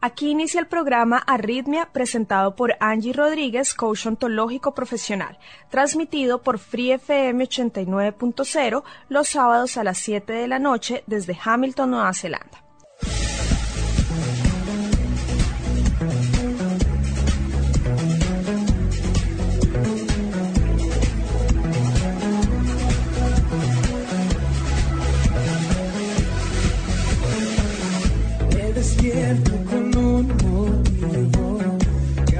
aquí inicia el programa Arritmia presentado por Angie Rodríguez, coach ontológico profesional, transmitido por Free FM 89.0 los sábados a las 7 de la noche desde Hamilton, Nueva Zelanda.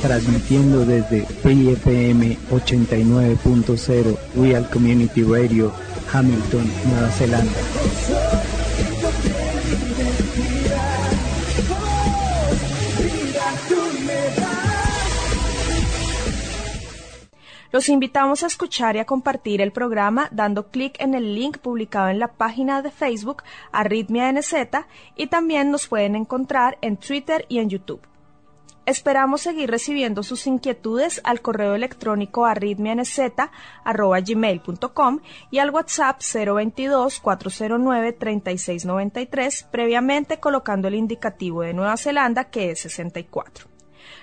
transmitiendo desde Free FM 89.0 Real Community Radio, Hamilton, Nueva Zelanda. Los invitamos a escuchar y a compartir el programa dando clic en el link publicado en la página de Facebook Arritmia NZ y también nos pueden encontrar en Twitter y en YouTube. Esperamos seguir recibiendo sus inquietudes al correo electrónico arritmianz.gmail.com y al WhatsApp 022-409-3693, previamente colocando el indicativo de Nueva Zelanda que es 64.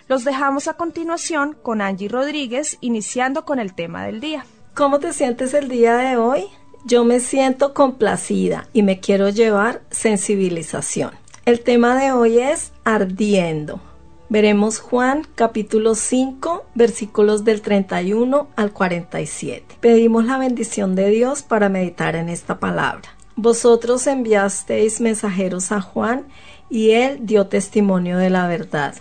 Los dejamos a continuación con Angie Rodríguez, iniciando con el tema del día. ¿Cómo te sientes el día de hoy? Yo me siento complacida y me quiero llevar sensibilización. El tema de hoy es ardiendo. Veremos Juan capítulo 5 versículos del 31 al 47. Pedimos la bendición de Dios para meditar en esta palabra. Vosotros enviasteis mensajeros a Juan y él dio testimonio de la verdad.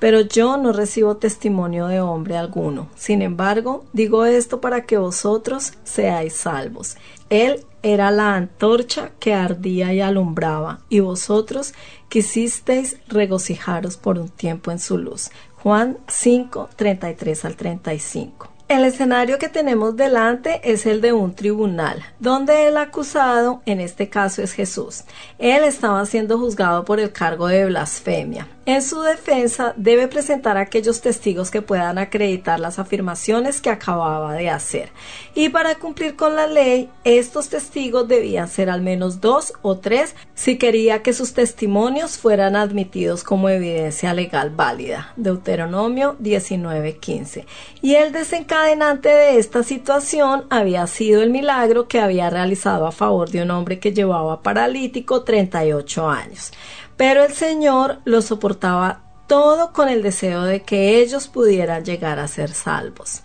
Pero yo no recibo testimonio de hombre alguno. Sin embargo, digo esto para que vosotros seáis salvos. Él era la antorcha que ardía y alumbraba, y vosotros quisisteis regocijaros por un tiempo en su luz. Juan 5, 33 al 35. El escenario que tenemos delante es el de un tribunal, donde el acusado, en este caso es Jesús. Él estaba siendo juzgado por el cargo de blasfemia. En su defensa debe presentar aquellos testigos que puedan acreditar las afirmaciones que acababa de hacer. Y para cumplir con la ley, estos testigos debían ser al menos dos o tres si quería que sus testimonios fueran admitidos como evidencia legal válida. Deuteronomio 19:15. Y el desencadenante de esta situación había sido el milagro que había realizado a favor de un hombre que llevaba paralítico 38 años pero el Señor lo soportaba todo con el deseo de que ellos pudieran llegar a ser salvos.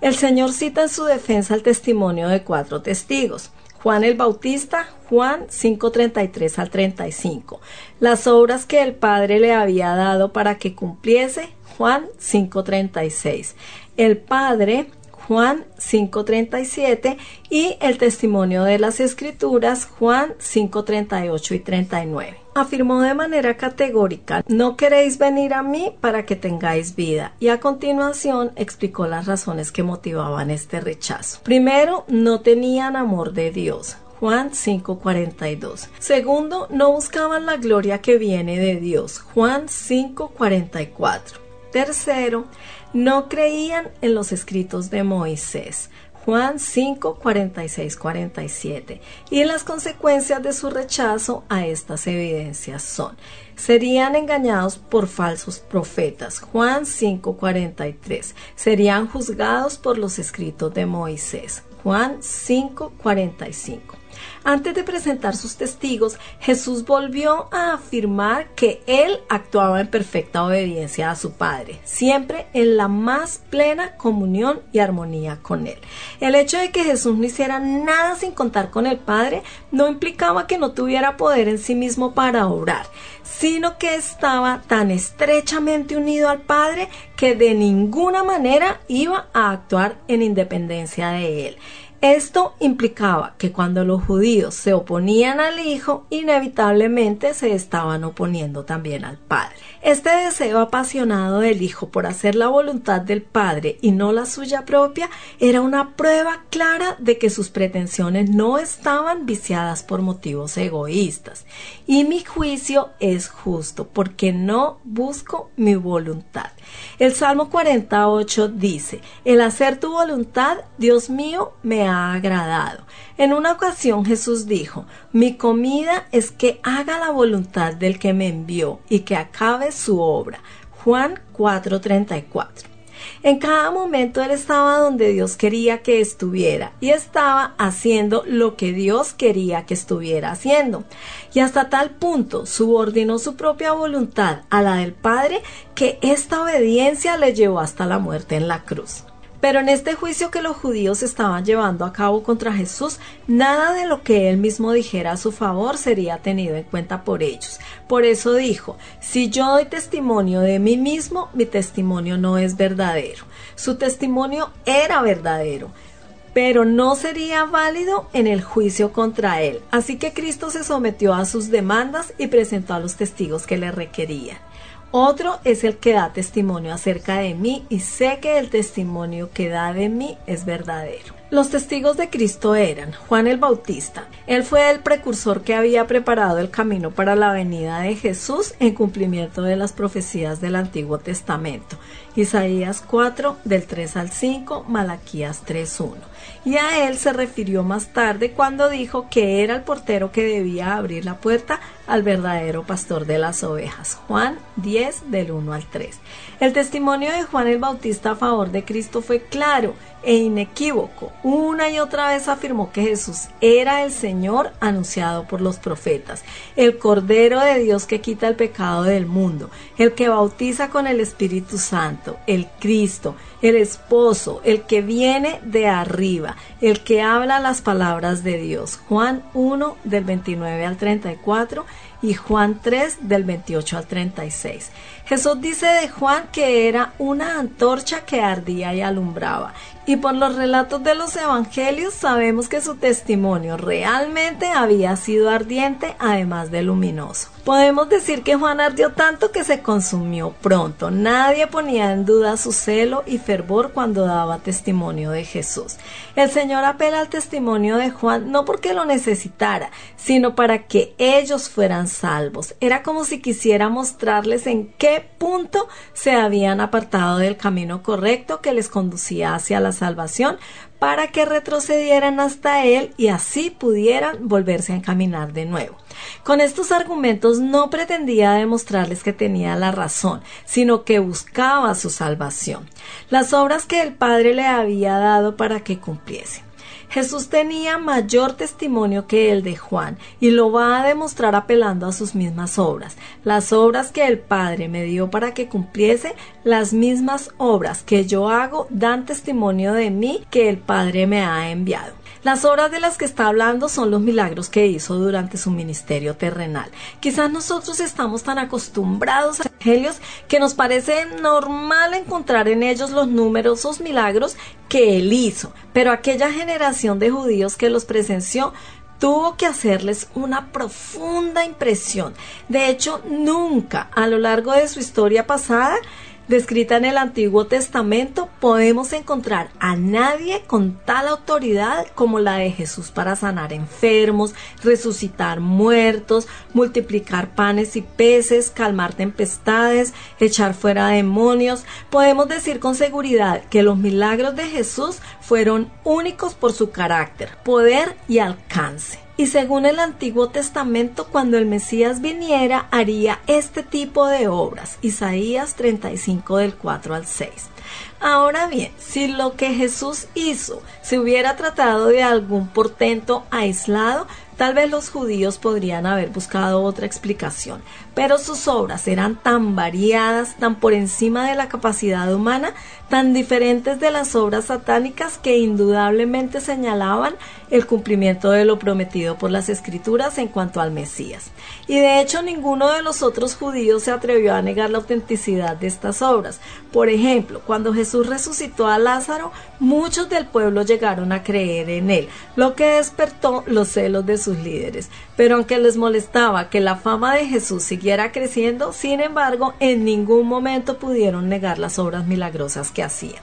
El Señor cita en su defensa el testimonio de cuatro testigos. Juan el Bautista, Juan 5.33 al 35. Las obras que el Padre le había dado para que cumpliese, Juan 5.36. El Padre Juan 5.37 y el testimonio de las Escrituras Juan 5.38 y 39. Afirmó de manera categórica, no queréis venir a mí para que tengáis vida y a continuación explicó las razones que motivaban este rechazo. Primero, no tenían amor de Dios. Juan 5:42. Segundo, no buscaban la gloria que viene de Dios. Juan 5:44. Tercero, no creían en los escritos de Moisés. Juan 5, 46, 47. Y las consecuencias de su rechazo a estas evidencias son, serían engañados por falsos profetas. Juan 5, 43. Serían juzgados por los escritos de Moisés. Juan 5, 45. Antes de presentar sus testigos, Jesús volvió a afirmar que él actuaba en perfecta obediencia a su Padre, siempre en la más plena comunión y armonía con él. El hecho de que Jesús no hiciera nada sin contar con el Padre no implicaba que no tuviera poder en sí mismo para obrar, sino que estaba tan estrechamente unido al Padre que de ninguna manera iba a actuar en independencia de él. Esto implicaba que cuando los judíos se oponían al Hijo, inevitablemente se estaban oponiendo también al Padre. Este deseo apasionado del Hijo por hacer la voluntad del Padre y no la suya propia era una prueba clara de que sus pretensiones no estaban viciadas por motivos egoístas. Y mi juicio es justo porque no busco mi voluntad. El Salmo 48 dice, el hacer tu voluntad, Dios mío, me ha agradado. En una ocasión Jesús dijo, mi comida es que haga la voluntad del que me envió y que acabe su obra. Juan 4:34. En cada momento él estaba donde Dios quería que estuviera y estaba haciendo lo que Dios quería que estuviera haciendo. Y hasta tal punto subordinó su propia voluntad a la del Padre que esta obediencia le llevó hasta la muerte en la cruz. Pero en este juicio que los judíos estaban llevando a cabo contra Jesús, nada de lo que él mismo dijera a su favor sería tenido en cuenta por ellos. Por eso dijo, si yo doy testimonio de mí mismo, mi testimonio no es verdadero. Su testimonio era verdadero pero no sería válido en el juicio contra él. Así que Cristo se sometió a sus demandas y presentó a los testigos que le requerían. Otro es el que da testimonio acerca de mí y sé que el testimonio que da de mí es verdadero. Los testigos de Cristo eran Juan el Bautista. Él fue el precursor que había preparado el camino para la venida de Jesús en cumplimiento de las profecías del Antiguo Testamento. Isaías 4 del 3 al 5, Malaquías 3.1. Y a él se refirió más tarde cuando dijo que era el portero que debía abrir la puerta al verdadero pastor de las ovejas. Juan 10 del 1 al 3. El testimonio de Juan el Bautista a favor de Cristo fue claro e inequívoco. Una y otra vez afirmó que Jesús era el Señor anunciado por los profetas, el Cordero de Dios que quita el pecado del mundo, el que bautiza con el Espíritu Santo, el Cristo, el esposo, el que viene de arriba, el que habla las palabras de Dios. Juan 1 del 29 al 34 y Juan 3 del 28 al 36. Jesús dice de Juan que era una antorcha que ardía y alumbraba. Y por los relatos de los evangelios sabemos que su testimonio realmente había sido ardiente además de luminoso. Podemos decir que Juan ardió tanto que se consumió pronto. Nadie ponía en duda su celo y fervor cuando daba testimonio de Jesús. El Señor apela al testimonio de Juan no porque lo necesitara, sino para que ellos fueran salvos. Era como si quisiera mostrarles en qué punto se habían apartado del camino correcto que les conducía hacia la salvación para que retrocedieran hasta Él y así pudieran volverse a encaminar de nuevo. Con estos argumentos no pretendía demostrarles que tenía la razón, sino que buscaba su salvación, las obras que el Padre le había dado para que cumpliese. Jesús tenía mayor testimonio que el de Juan y lo va a demostrar apelando a sus mismas obras, las obras que el Padre me dio para que cumpliese, las mismas obras que yo hago dan testimonio de mí que el Padre me ha enviado. Las obras de las que está hablando son los milagros que hizo durante su ministerio terrenal. Quizás nosotros estamos tan acostumbrados a los evangelios que nos parece normal encontrar en ellos los numerosos milagros que él hizo, pero aquella generación de judíos que los presenció tuvo que hacerles una profunda impresión. De hecho, nunca a lo largo de su historia pasada descrita en el Antiguo Testamento, podemos encontrar a nadie con tal autoridad como la de Jesús para sanar enfermos, resucitar muertos, multiplicar panes y peces, calmar tempestades, echar fuera demonios. Podemos decir con seguridad que los milagros de Jesús fueron únicos por su carácter, poder y alcance y según el Antiguo Testamento, cuando el Mesías viniera, haría este tipo de obras. Isaías 35 del 4 al 6. Ahora bien, si lo que Jesús hizo se hubiera tratado de algún portento aislado, Tal vez los judíos podrían haber buscado otra explicación, pero sus obras eran tan variadas, tan por encima de la capacidad humana, tan diferentes de las obras satánicas que indudablemente señalaban el cumplimiento de lo prometido por las escrituras en cuanto al Mesías. Y de hecho ninguno de los otros judíos se atrevió a negar la autenticidad de estas obras. Por ejemplo, cuando Jesús resucitó a Lázaro, muchos del pueblo llegaron a creer en él, lo que despertó los celos de sus líderes. Pero aunque les molestaba que la fama de Jesús siguiera creciendo, sin embargo, en ningún momento pudieron negar las obras milagrosas que hacía.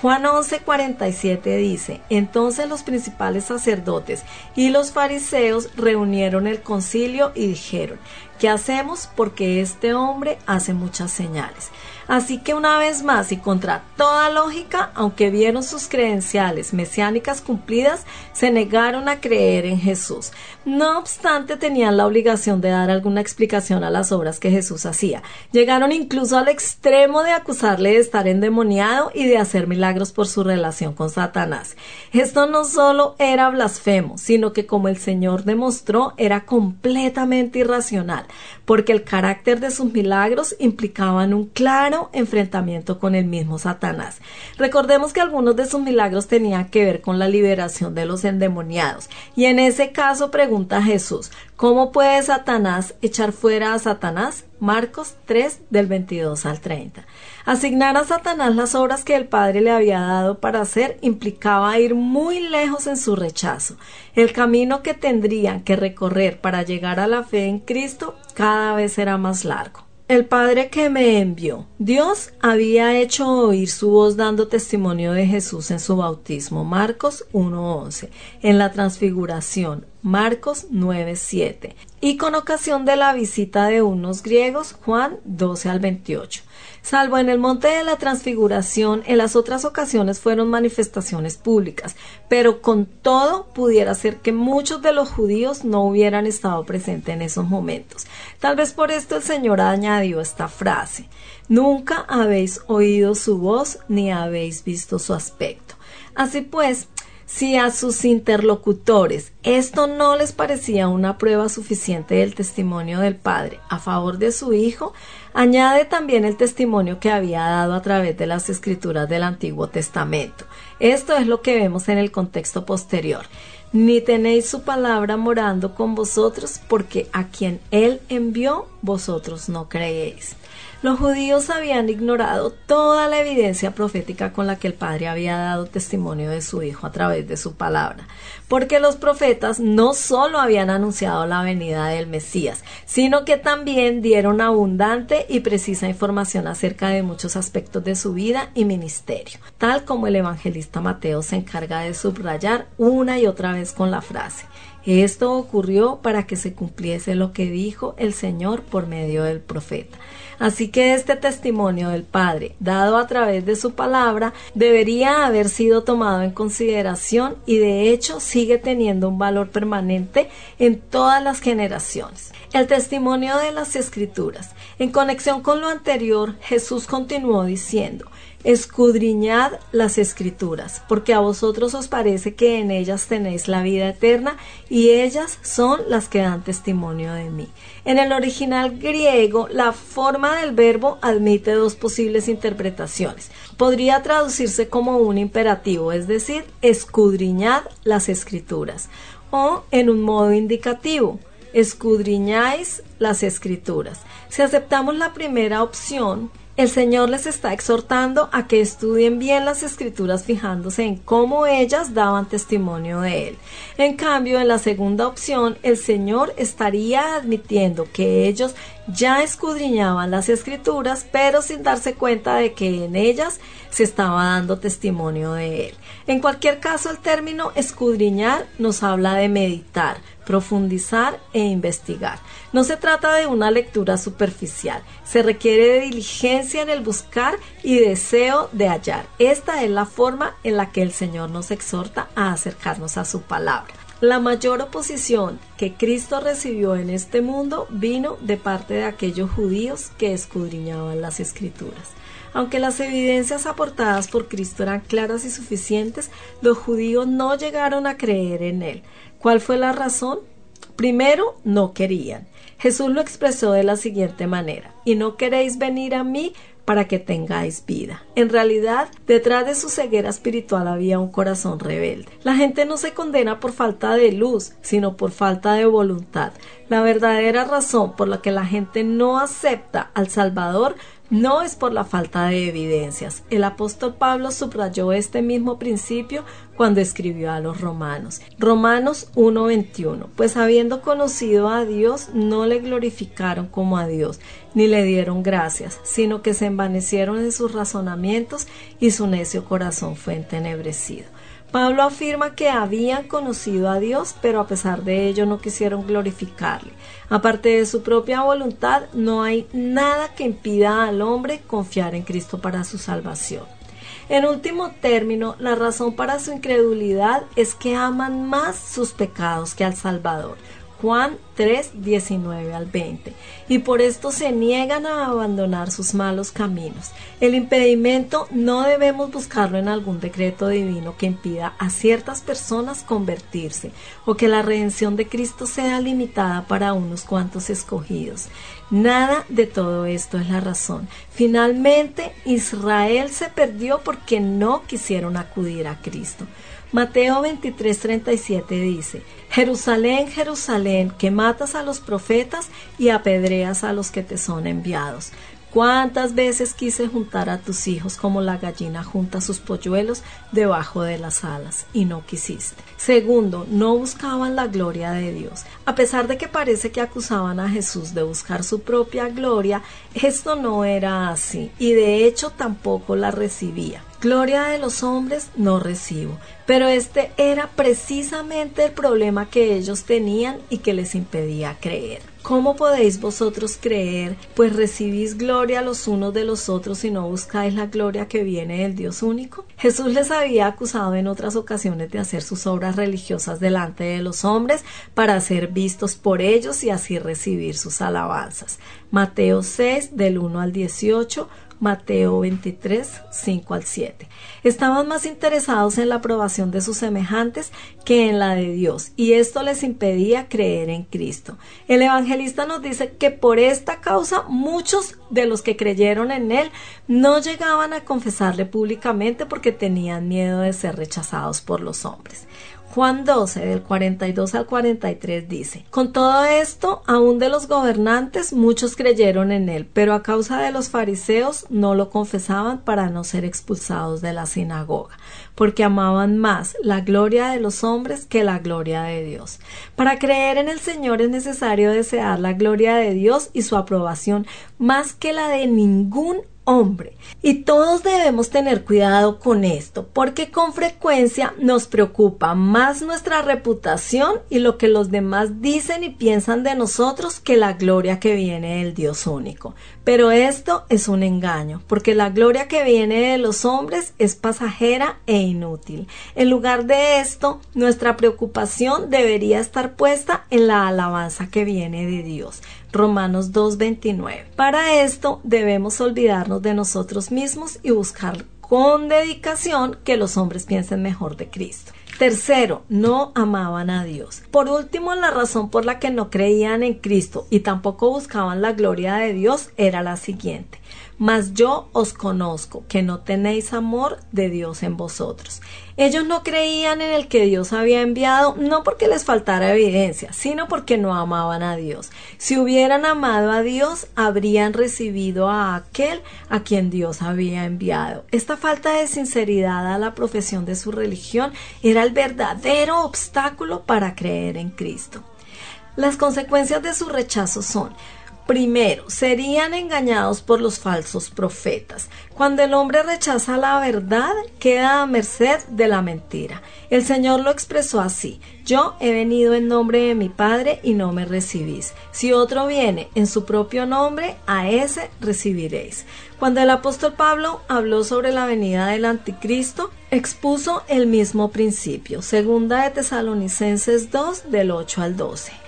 Juan 11:47 dice, entonces los principales sacerdotes y los fariseos reunieron el concilio y dijeron, ¿qué hacemos? Porque este hombre hace muchas señales. Así que una vez más y contra toda lógica, aunque vieron sus credenciales mesiánicas cumplidas, se negaron a creer en Jesús. No obstante, tenían la obligación de dar alguna explicación a las obras que Jesús hacía. Llegaron incluso al extremo de acusarle de estar endemoniado y de hacer milagros por su relación con Satanás. Esto no solo era blasfemo, sino que como el Señor demostró, era completamente irracional, porque el carácter de sus milagros implicaban un claro enfrentamiento con el mismo Satanás. Recordemos que algunos de sus milagros tenían que ver con la liberación de los endemoniados. Y en ese caso pregunta Jesús, ¿cómo puede Satanás echar fuera a Satanás? Marcos 3 del 22 al 30. Asignar a Satanás las obras que el Padre le había dado para hacer implicaba ir muy lejos en su rechazo. El camino que tendrían que recorrer para llegar a la fe en Cristo cada vez era más largo. El Padre que me envió. Dios había hecho oír su voz dando testimonio de Jesús en su bautismo. Marcos 1.11. En la transfiguración. Marcos 9.7. Y con ocasión de la visita de unos griegos. Juan 12 al 28. Salvo en el monte de la transfiguración, en las otras ocasiones fueron manifestaciones públicas, pero con todo pudiera ser que muchos de los judíos no hubieran estado presentes en esos momentos. Tal vez por esto el Señor añadió esta frase Nunca habéis oído su voz ni habéis visto su aspecto. Así pues, si a sus interlocutores esto no les parecía una prueba suficiente del testimonio del Padre a favor de su Hijo, añade también el testimonio que había dado a través de las escrituras del Antiguo Testamento. Esto es lo que vemos en el contexto posterior. Ni tenéis su palabra morando con vosotros, porque a quien Él envió, vosotros no creéis. Los judíos habían ignorado toda la evidencia profética con la que el Padre había dado testimonio de su Hijo a través de su palabra, porque los profetas no solo habían anunciado la venida del Mesías, sino que también dieron abundante y precisa información acerca de muchos aspectos de su vida y ministerio, tal como el evangelista Mateo se encarga de subrayar una y otra vez con la frase esto ocurrió para que se cumpliese lo que dijo el Señor por medio del profeta. Así que este testimonio del Padre, dado a través de su palabra, debería haber sido tomado en consideración y de hecho sigue teniendo un valor permanente en todas las generaciones. El testimonio de las Escrituras. En conexión con lo anterior, Jesús continuó diciendo, escudriñad las escrituras, porque a vosotros os parece que en ellas tenéis la vida eterna y ellas son las que dan testimonio de mí. En el original griego, la forma del verbo admite dos posibles interpretaciones. Podría traducirse como un imperativo, es decir, escudriñad las escrituras, o en un modo indicativo, escudriñáis las escrituras. Si aceptamos la primera opción, el Señor les está exhortando a que estudien bien las escrituras fijándose en cómo ellas daban testimonio de Él. En cambio, en la segunda opción, el Señor estaría admitiendo que ellos ya escudriñaban las escrituras, pero sin darse cuenta de que en ellas se estaba dando testimonio de Él. En cualquier caso, el término escudriñar nos habla de meditar, profundizar e investigar. No se trata de una lectura superficial, se requiere diligencia en el buscar y deseo de hallar. Esta es la forma en la que el Señor nos exhorta a acercarnos a su palabra. La mayor oposición que Cristo recibió en este mundo vino de parte de aquellos judíos que escudriñaban las escrituras. Aunque las evidencias aportadas por Cristo eran claras y suficientes, los judíos no llegaron a creer en él. ¿Cuál fue la razón? Primero, no querían. Jesús lo expresó de la siguiente manera, y no queréis venir a mí para que tengáis vida. En realidad, detrás de su ceguera espiritual había un corazón rebelde. La gente no se condena por falta de luz, sino por falta de voluntad. La verdadera razón por la que la gente no acepta al Salvador no es por la falta de evidencias. El apóstol Pablo subrayó este mismo principio cuando escribió a los romanos. Romanos 1:21. Pues habiendo conocido a Dios, no le glorificaron como a Dios, ni le dieron gracias, sino que se envanecieron en sus razonamientos y su necio corazón fue entenebrecido. Pablo afirma que habían conocido a Dios, pero a pesar de ello no quisieron glorificarle. Aparte de su propia voluntad, no hay nada que impida al hombre confiar en Cristo para su salvación. En último término, la razón para su incredulidad es que aman más sus pecados que al Salvador. Juan 3, 19 al 20. Y por esto se niegan a abandonar sus malos caminos. El impedimento no debemos buscarlo en algún decreto divino que impida a ciertas personas convertirse o que la redención de Cristo sea limitada para unos cuantos escogidos. Nada de todo esto es la razón. Finalmente, Israel se perdió porque no quisieron acudir a Cristo. Mateo 23:37 dice, Jerusalén, Jerusalén, que matas a los profetas y apedreas a los que te son enviados. ¿Cuántas veces quise juntar a tus hijos como la gallina junta sus polluelos debajo de las alas y no quisiste? Segundo, no buscaban la gloria de Dios. A pesar de que parece que acusaban a Jesús de buscar su propia gloria, esto no era así y de hecho tampoco la recibía. Gloria de los hombres no recibo. Pero este era precisamente el problema que ellos tenían y que les impedía creer. ¿Cómo podéis vosotros creer, pues recibís gloria los unos de los otros y no buscáis la gloria que viene del Dios único? Jesús les había acusado en otras ocasiones de hacer sus obras religiosas delante de los hombres para ser vistos por ellos y así recibir sus alabanzas. Mateo 6 del 1 al 18, Mateo 23, 5 al 7. Estaban más interesados en la aprobación de sus semejantes que en la de Dios, y esto les impedía creer en Cristo. El evangelista nos dice que por esta causa muchos de los que creyeron en Él no llegaban a confesarle públicamente porque tenían miedo de ser rechazados por los hombres. Juan 12, del 42 al 43 dice, Con todo esto, aún de los gobernantes muchos creyeron en él, pero a causa de los fariseos no lo confesaban para no ser expulsados de la sinagoga, porque amaban más la gloria de los hombres que la gloria de Dios. Para creer en el Señor es necesario desear la gloria de Dios y su aprobación más que la de ningún hombre. Y todos debemos tener cuidado con esto, porque con frecuencia nos preocupa más nuestra reputación y lo que los demás dicen y piensan de nosotros que la gloria que viene del Dios único. Pero esto es un engaño, porque la gloria que viene de los hombres es pasajera e inútil. En lugar de esto, nuestra preocupación debería estar puesta en la alabanza que viene de Dios. Romanos 2.29. Para esto debemos olvidarnos de nosotros mismos y buscar con dedicación que los hombres piensen mejor de Cristo. Tercero, no amaban a Dios. Por último, la razón por la que no creían en Cristo y tampoco buscaban la gloria de Dios era la siguiente. Mas yo os conozco que no tenéis amor de Dios en vosotros. Ellos no creían en el que Dios había enviado, no porque les faltara evidencia, sino porque no amaban a Dios. Si hubieran amado a Dios, habrían recibido a aquel a quien Dios había enviado. Esta falta de sinceridad a la profesión de su religión era el verdadero obstáculo para creer en Cristo. Las consecuencias de su rechazo son Primero, serían engañados por los falsos profetas. Cuando el hombre rechaza la verdad, queda a merced de la mentira. El Señor lo expresó así, yo he venido en nombre de mi Padre y no me recibís. Si otro viene en su propio nombre, a ese recibiréis. Cuando el apóstol Pablo habló sobre la venida del anticristo, expuso el mismo principio, segunda de Tesalonicenses 2 del 8 al 12.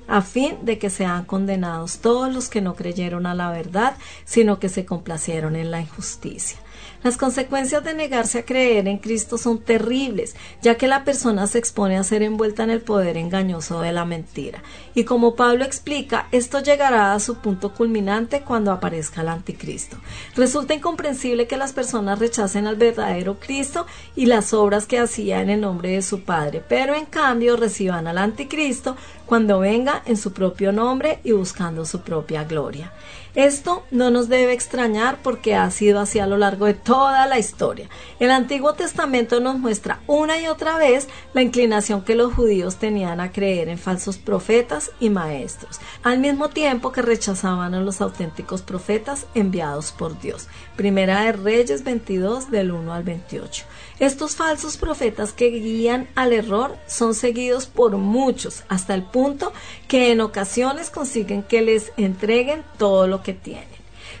a fin de que sean condenados todos los que no creyeron a la verdad, sino que se complacieron en la injusticia. Las consecuencias de negarse a creer en Cristo son terribles, ya que la persona se expone a ser envuelta en el poder engañoso de la mentira. Y como Pablo explica, esto llegará a su punto culminante cuando aparezca el anticristo. Resulta incomprensible que las personas rechacen al verdadero Cristo y las obras que hacía en el nombre de su Padre, pero en cambio reciban al anticristo cuando venga en su propio nombre y buscando su propia gloria. Esto no nos debe extrañar porque ha sido así a lo largo de toda la historia. El Antiguo Testamento nos muestra una y otra vez la inclinación que los judíos tenían a creer en falsos profetas y maestros, al mismo tiempo que rechazaban a los auténticos profetas enviados por Dios. Primera de Reyes 22 del 1 al 28. Estos falsos profetas que guían al error son seguidos por muchos hasta el punto que en ocasiones consiguen que les entreguen todo lo que tienen.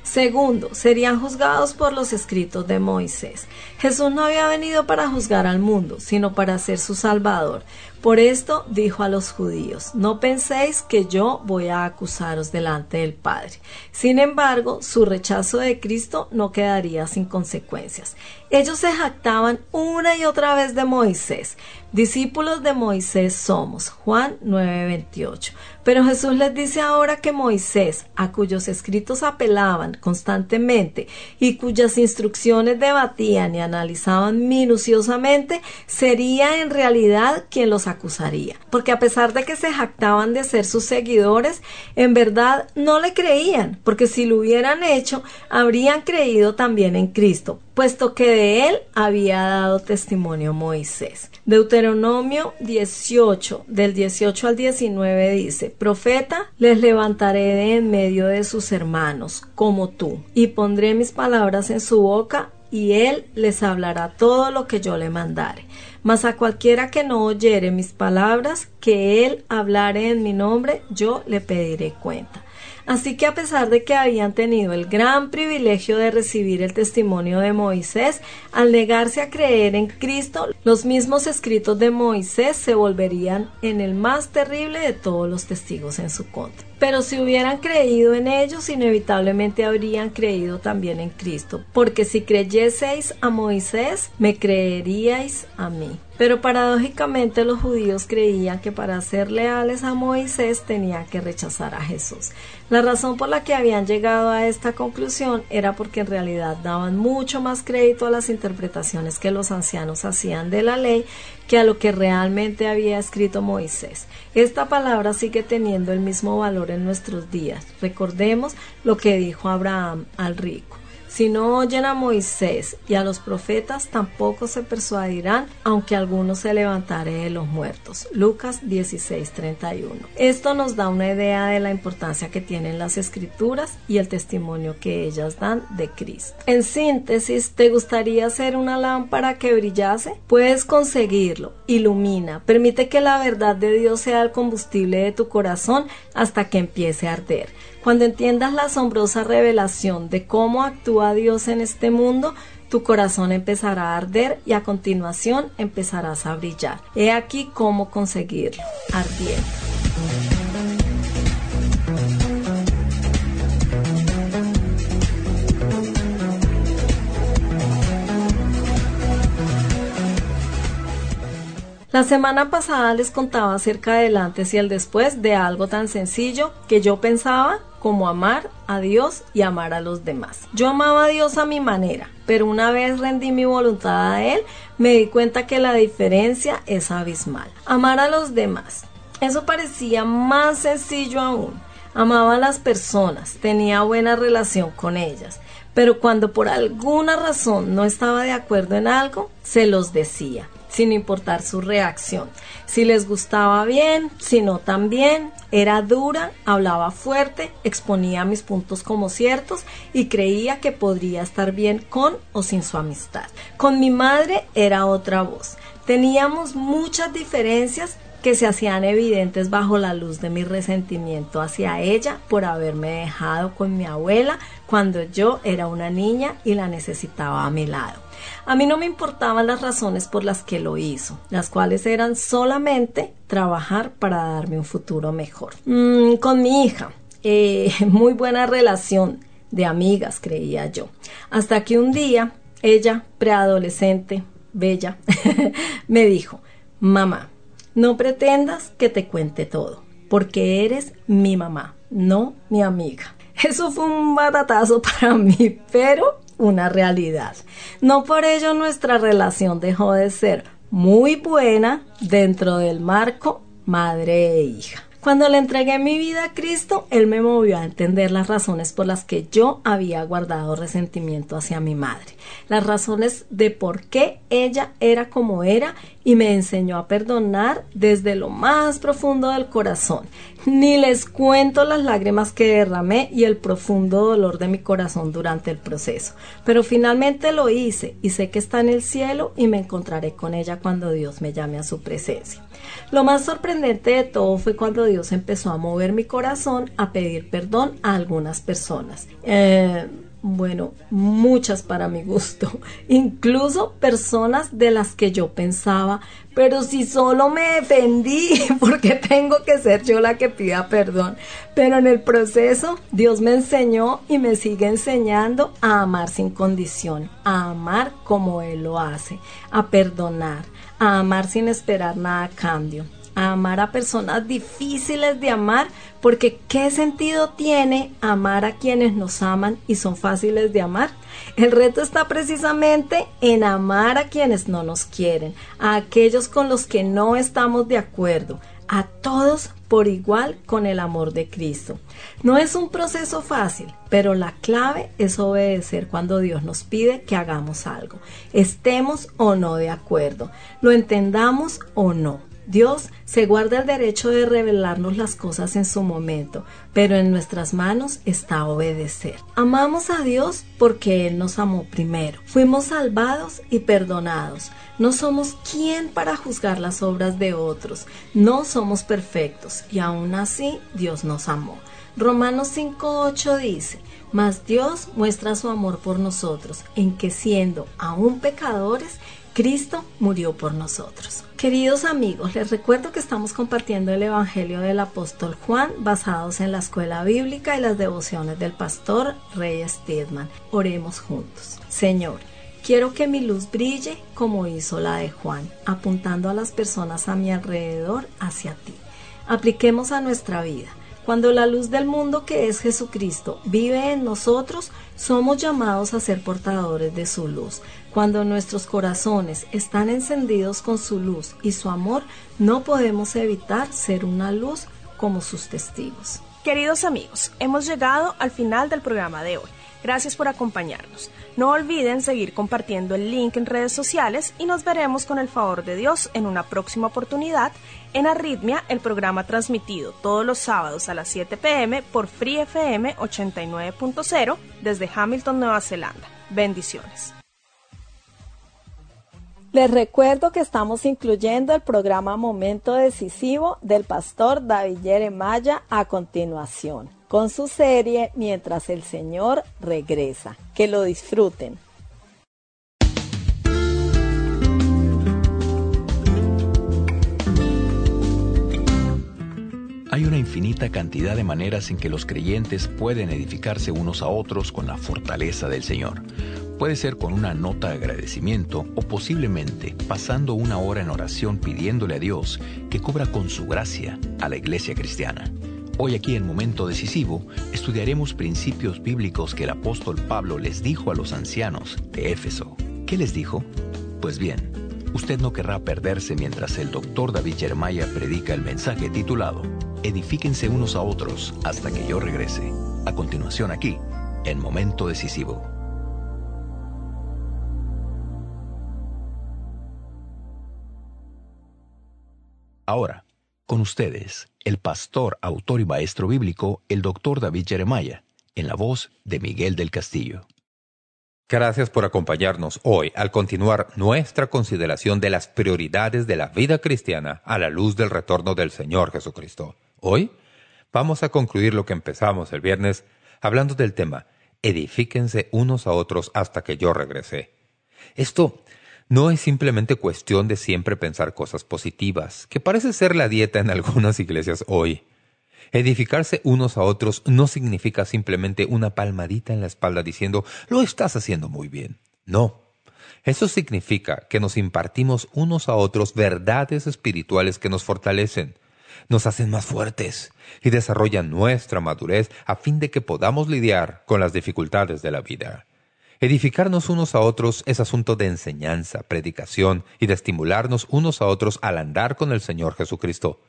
Segundo, serían juzgados por los escritos de Moisés. Jesús no había venido para juzgar al mundo, sino para ser su Salvador. Por esto dijo a los judíos, no penséis que yo voy a acusaros delante del Padre. Sin embargo, su rechazo de Cristo no quedaría sin consecuencias. Ellos se jactaban una y otra vez de Moisés. Discípulos de Moisés somos. Juan 9:28. Pero Jesús les dice ahora que Moisés, a cuyos escritos apelaban constantemente y cuyas instrucciones debatían y analizaban minuciosamente, sería en realidad quien los acusaría. Porque a pesar de que se jactaban de ser sus seguidores, en verdad no le creían, porque si lo hubieran hecho, habrían creído también en Cristo, puesto que de él había dado testimonio Moisés. Deuteronomio 18, del 18 al 19 dice, Profeta, les levantaré de en medio de sus hermanos, como tú, y pondré mis palabras en su boca, y él les hablará todo lo que yo le mandare. Mas a cualquiera que no oyere mis palabras, que él hablare en mi nombre, yo le pediré cuenta. Así que a pesar de que habían tenido el gran privilegio de recibir el testimonio de Moisés, al negarse a creer en Cristo, los mismos escritos de Moisés se volverían en el más terrible de todos los testigos en su contra. Pero si hubieran creído en ellos, inevitablemente habrían creído también en Cristo, porque si creyeseis a Moisés, me creeríais a mí. Pero paradójicamente los judíos creían que para ser leales a Moisés tenían que rechazar a Jesús. La razón por la que habían llegado a esta conclusión era porque en realidad daban mucho más crédito a las interpretaciones que los ancianos hacían de la ley que a lo que realmente había escrito Moisés. Esta palabra sigue teniendo el mismo valor en nuestros días. Recordemos lo que dijo Abraham al rico. Si no oyen a Moisés y a los profetas, tampoco se persuadirán, aunque algunos se levantare de los muertos. Lucas 16:31. Esto nos da una idea de la importancia que tienen las escrituras y el testimonio que ellas dan de Cristo. En síntesis, ¿te gustaría ser una lámpara que brillase? Puedes conseguirlo. Ilumina. Permite que la verdad de Dios sea el combustible de tu corazón hasta que empiece a arder. Cuando entiendas la asombrosa revelación de cómo actúa Dios en este mundo, tu corazón empezará a arder y a continuación empezarás a brillar. He aquí cómo conseguirlo, ardiendo. La semana pasada les contaba acerca del antes y el después de algo tan sencillo que yo pensaba como amar a Dios y amar a los demás. Yo amaba a Dios a mi manera, pero una vez rendí mi voluntad a Él, me di cuenta que la diferencia es abismal. Amar a los demás. Eso parecía más sencillo aún. Amaba a las personas, tenía buena relación con ellas, pero cuando por alguna razón no estaba de acuerdo en algo, se los decía sin importar su reacción. Si les gustaba bien, si no también, era dura, hablaba fuerte, exponía mis puntos como ciertos y creía que podría estar bien con o sin su amistad. Con mi madre era otra voz. Teníamos muchas diferencias, que se hacían evidentes bajo la luz de mi resentimiento hacia ella por haberme dejado con mi abuela cuando yo era una niña y la necesitaba a mi lado. A mí no me importaban las razones por las que lo hizo, las cuales eran solamente trabajar para darme un futuro mejor. Mm, con mi hija, eh, muy buena relación de amigas, creía yo, hasta que un día ella, preadolescente, bella, me dijo, mamá, no pretendas que te cuente todo, porque eres mi mamá, no mi amiga. Eso fue un batatazo para mí, pero una realidad. No por ello nuestra relación dejó de ser muy buena dentro del marco madre e hija. Cuando le entregué mi vida a Cristo, Él me movió a entender las razones por las que yo había guardado resentimiento hacia mi madre, las razones de por qué ella era como era y me enseñó a perdonar desde lo más profundo del corazón. Ni les cuento las lágrimas que derramé y el profundo dolor de mi corazón durante el proceso, pero finalmente lo hice y sé que está en el cielo y me encontraré con ella cuando Dios me llame a su presencia. Lo más sorprendente de todo fue cuando Dios empezó a mover mi corazón a pedir perdón a algunas personas. Eh, bueno, muchas para mi gusto, incluso personas de las que yo pensaba, pero si solo me defendí, porque tengo que ser yo la que pida perdón. Pero en el proceso, Dios me enseñó y me sigue enseñando a amar sin condición, a amar como Él lo hace, a perdonar, a amar sin esperar nada a cambio, a amar a personas difíciles de amar, porque ¿qué sentido tiene amar a quienes nos aman y son fáciles de amar? El reto está precisamente en amar a quienes no nos quieren, a aquellos con los que no estamos de acuerdo, a todos por igual con el amor de Cristo. No es un proceso fácil, pero la clave es obedecer cuando Dios nos pide que hagamos algo, estemos o no de acuerdo, lo entendamos o no. Dios se guarda el derecho de revelarnos las cosas en su momento, pero en nuestras manos está obedecer. Amamos a Dios porque Él nos amó primero. Fuimos salvados y perdonados. No somos quien para juzgar las obras de otros. No somos perfectos y aún así Dios nos amó. Romanos 5.8 dice, mas Dios muestra su amor por nosotros, en que siendo aún pecadores, Cristo murió por nosotros. Queridos amigos, les recuerdo que estamos compartiendo el Evangelio del apóstol Juan basados en la escuela bíblica y las devociones del pastor Rey Stedman. Oremos juntos. Señor, quiero que mi luz brille como hizo la de Juan, apuntando a las personas a mi alrededor hacia ti. Apliquemos a nuestra vida. Cuando la luz del mundo que es Jesucristo vive en nosotros, somos llamados a ser portadores de su luz. Cuando nuestros corazones están encendidos con su luz y su amor, no podemos evitar ser una luz como sus testigos. Queridos amigos, hemos llegado al final del programa de hoy. Gracias por acompañarnos. No olviden seguir compartiendo el link en redes sociales y nos veremos con el favor de Dios en una próxima oportunidad en Arritmia, el programa transmitido todos los sábados a las 7 pm por Free FM 89.0 desde Hamilton, Nueva Zelanda. Bendiciones. Les recuerdo que estamos incluyendo el programa Momento Decisivo del pastor David Yeremaya a continuación, con su serie Mientras el Señor regresa. Que lo disfruten. Hay una infinita cantidad de maneras en que los creyentes pueden edificarse unos a otros con la fortaleza del Señor. Puede ser con una nota de agradecimiento o posiblemente pasando una hora en oración pidiéndole a Dios que cubra con su gracia a la iglesia cristiana. Hoy aquí en Momento Decisivo estudiaremos principios bíblicos que el apóstol Pablo les dijo a los ancianos de Éfeso. ¿Qué les dijo? Pues bien, usted no querrá perderse mientras el doctor David Jeremiah predica el mensaje titulado Edifíquense unos a otros hasta que yo regrese. A continuación aquí, en Momento Decisivo. Ahora, con ustedes, el pastor, autor y maestro bíblico, el doctor David Jeremiah, en la voz de Miguel del Castillo. Gracias por acompañarnos hoy al continuar nuestra consideración de las prioridades de la vida cristiana a la luz del retorno del Señor Jesucristo. Hoy vamos a concluir lo que empezamos el viernes hablando del tema Edifíquense unos a otros hasta que yo regrese. Esto no es simplemente cuestión de siempre pensar cosas positivas, que parece ser la dieta en algunas iglesias hoy. Edificarse unos a otros no significa simplemente una palmadita en la espalda diciendo «lo estás haciendo muy bien». No. Eso significa que nos impartimos unos a otros verdades espirituales que nos fortalecen, nos hacen más fuertes y desarrollan nuestra madurez a fin de que podamos lidiar con las dificultades de la vida. Edificarnos unos a otros es asunto de enseñanza, predicación y de estimularnos unos a otros al andar con el Señor Jesucristo.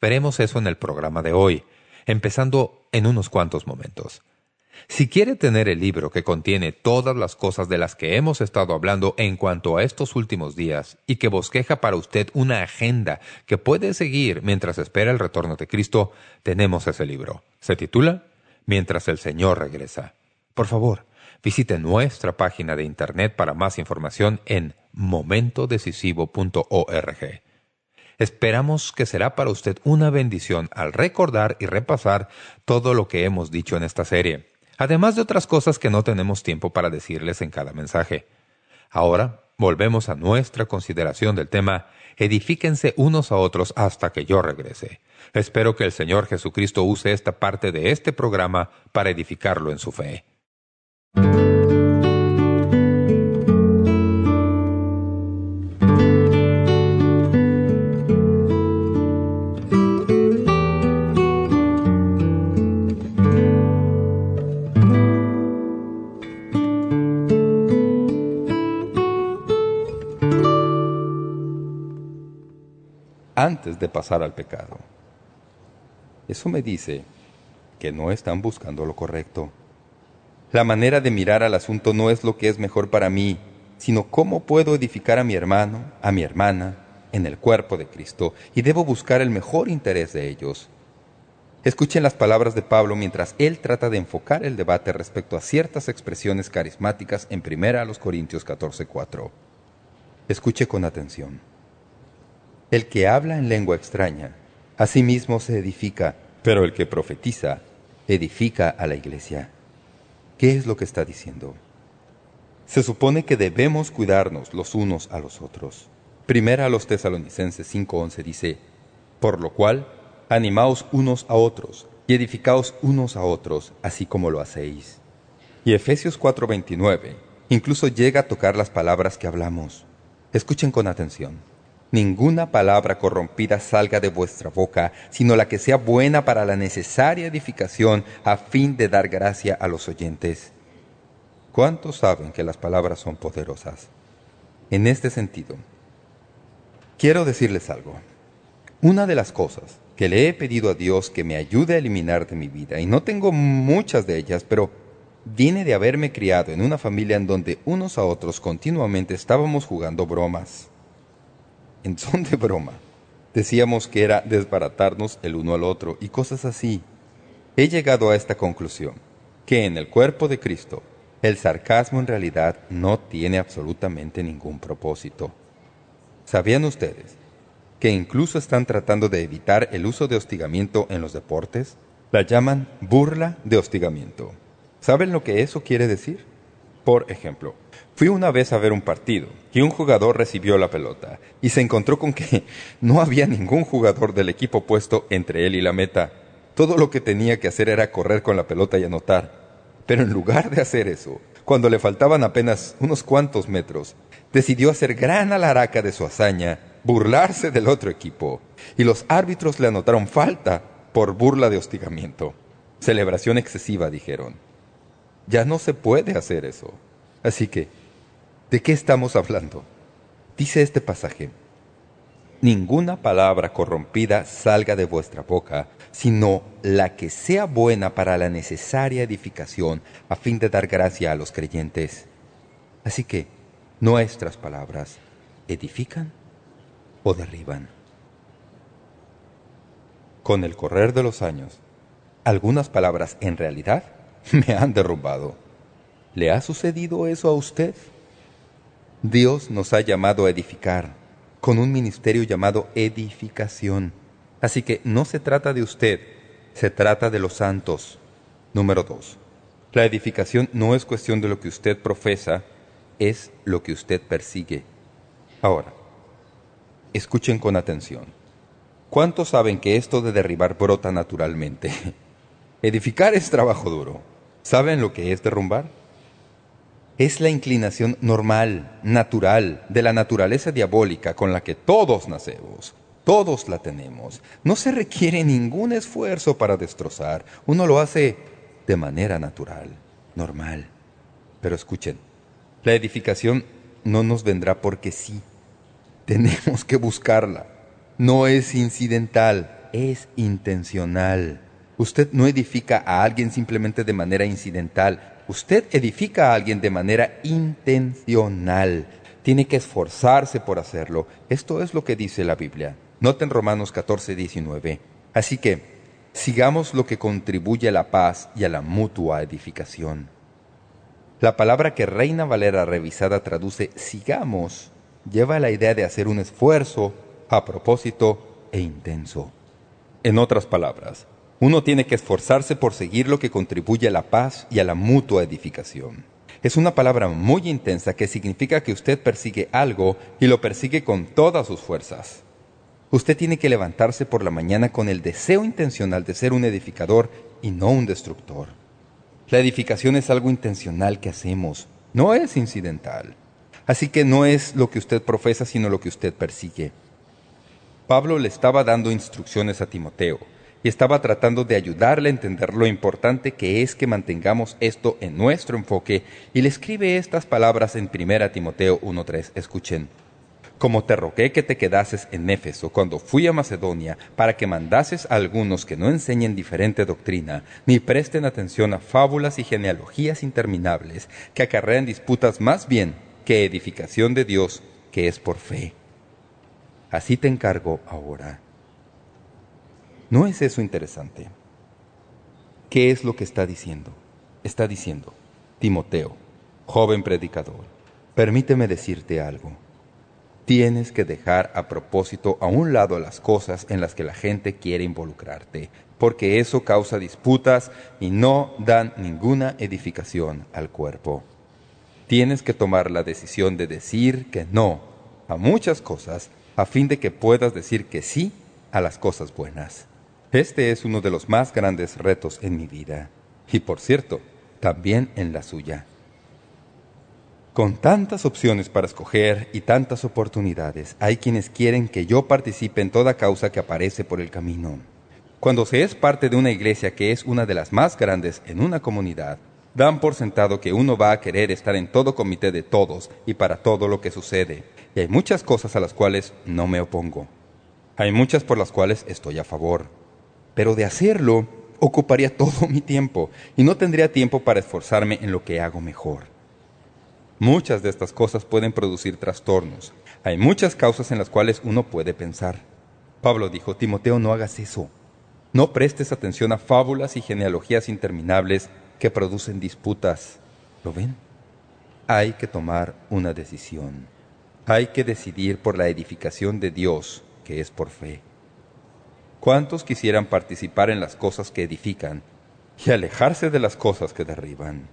Veremos eso en el programa de hoy, empezando en unos cuantos momentos. Si quiere tener el libro que contiene todas las cosas de las que hemos estado hablando en cuanto a estos últimos días y que bosqueja para usted una agenda que puede seguir mientras espera el retorno de Cristo, tenemos ese libro. Se titula Mientras el Señor regresa. Por favor, visite nuestra página de Internet para más información en momentodecisivo.org. Esperamos que será para usted una bendición al recordar y repasar todo lo que hemos dicho en esta serie, además de otras cosas que no tenemos tiempo para decirles en cada mensaje. Ahora volvemos a nuestra consideración del tema Edifíquense unos a otros hasta que yo regrese. Espero que el Señor Jesucristo use esta parte de este programa para edificarlo en su fe. Antes de pasar al pecado. Eso me dice que no están buscando lo correcto. La manera de mirar al asunto no es lo que es mejor para mí, sino cómo puedo edificar a mi hermano, a mi hermana, en el cuerpo de Cristo, y debo buscar el mejor interés de ellos. Escuchen las palabras de Pablo mientras él trata de enfocar el debate respecto a ciertas expresiones carismáticas en 1 Corintios 14:4. Escuche con atención. El que habla en lengua extraña, a sí mismo se edifica, pero el que profetiza, edifica a la iglesia. ¿Qué es lo que está diciendo? Se supone que debemos cuidarnos los unos a los otros. Primera a los tesalonicenses 5.11 dice, Por lo cual, animaos unos a otros, y edificaos unos a otros, así como lo hacéis. Y Efesios 4.29 incluso llega a tocar las palabras que hablamos. Escuchen con atención ninguna palabra corrompida salga de vuestra boca, sino la que sea buena para la necesaria edificación a fin de dar gracia a los oyentes. ¿Cuántos saben que las palabras son poderosas? En este sentido, quiero decirles algo. Una de las cosas que le he pedido a Dios que me ayude a eliminar de mi vida, y no tengo muchas de ellas, pero viene de haberme criado en una familia en donde unos a otros continuamente estábamos jugando bromas en son de broma. Decíamos que era desbaratarnos el uno al otro y cosas así. He llegado a esta conclusión, que en el cuerpo de Cristo, el sarcasmo en realidad no tiene absolutamente ningún propósito. ¿Sabían ustedes que incluso están tratando de evitar el uso de hostigamiento en los deportes? La llaman burla de hostigamiento. ¿Saben lo que eso quiere decir? Por ejemplo, Fui una vez a ver un partido y un jugador recibió la pelota y se encontró con que no había ningún jugador del equipo puesto entre él y la meta. Todo lo que tenía que hacer era correr con la pelota y anotar. Pero en lugar de hacer eso, cuando le faltaban apenas unos cuantos metros, decidió hacer gran alaraca de su hazaña, burlarse del otro equipo, y los árbitros le anotaron falta por burla de hostigamiento. Celebración excesiva, dijeron. Ya no se puede hacer eso. Así que, ¿De qué estamos hablando? Dice este pasaje, Ninguna palabra corrompida salga de vuestra boca, sino la que sea buena para la necesaria edificación a fin de dar gracia a los creyentes. Así que, nuestras palabras, ¿edifican o derriban? con el correr de los años, algunas palabras en realidad me han derrumbado. ¿Le ha sucedido eso a usted? Dios nos ha llamado a edificar, con un ministerio llamado edificación. Así que no se trata de usted, se trata de los santos. Número dos. La edificación no es cuestión de lo que usted profesa, es lo que usted persigue. Ahora, escuchen con atención. ¿Cuántos saben que esto de derribar brota naturalmente? Edificar es trabajo duro. ¿Saben lo que es derrumbar? Es la inclinación normal, natural, de la naturaleza diabólica con la que todos nacemos. Todos la tenemos. No se requiere ningún esfuerzo para destrozar. Uno lo hace de manera natural, normal. Pero escuchen, la edificación no nos vendrá porque sí. Tenemos que buscarla. No es incidental, es intencional. Usted no edifica a alguien simplemente de manera incidental. Usted edifica a alguien de manera intencional. Tiene que esforzarse por hacerlo. Esto es lo que dice la Biblia. Noten Romanos 14, 19. Así que, sigamos lo que contribuye a la paz y a la mutua edificación. La palabra que Reina Valera revisada traduce sigamos lleva la idea de hacer un esfuerzo a propósito e intenso. En otras palabras, uno tiene que esforzarse por seguir lo que contribuye a la paz y a la mutua edificación. Es una palabra muy intensa que significa que usted persigue algo y lo persigue con todas sus fuerzas. Usted tiene que levantarse por la mañana con el deseo intencional de ser un edificador y no un destructor. La edificación es algo intencional que hacemos, no es incidental. Así que no es lo que usted profesa, sino lo que usted persigue. Pablo le estaba dando instrucciones a Timoteo y estaba tratando de ayudarle a entender lo importante que es que mantengamos esto en nuestro enfoque y le escribe estas palabras en 1 Timoteo 1.3. Escuchen como te rogué que te quedases en Éfeso cuando fui a Macedonia, para que mandases a algunos que no enseñen diferente doctrina, ni presten atención a fábulas y genealogías interminables, que acarrean disputas más bien que edificación de Dios, que es por fe. Así te encargo ahora. ¿No es eso interesante? ¿Qué es lo que está diciendo? Está diciendo, Timoteo, joven predicador, permíteme decirte algo tienes que dejar a propósito a un lado las cosas en las que la gente quiere involucrarte, porque eso causa disputas y no dan ninguna edificación al cuerpo. Tienes que tomar la decisión de decir que no a muchas cosas a fin de que puedas decir que sí a las cosas buenas. Este es uno de los más grandes retos en mi vida. Y por cierto, también en la suya. Con tantas opciones para escoger y tantas oportunidades, hay quienes quieren que yo participe en toda causa que aparece por el camino. Cuando se es parte de una iglesia que es una de las más grandes en una comunidad, dan por sentado que uno va a querer estar en todo comité de todos y para todo lo que sucede. Y hay muchas cosas a las cuales no me opongo. Hay muchas por las cuales estoy a favor. Pero de hacerlo, ocuparía todo mi tiempo y no tendría tiempo para esforzarme en lo que hago mejor. Muchas de estas cosas pueden producir trastornos. Hay muchas causas en las cuales uno puede pensar. Pablo dijo, Timoteo, no hagas eso. No prestes atención a fábulas y genealogías interminables que producen disputas. ¿Lo ven? Hay que tomar una decisión. Hay que decidir por la edificación de Dios, que es por fe. ¿Cuántos quisieran participar en las cosas que edifican y alejarse de las cosas que derriban?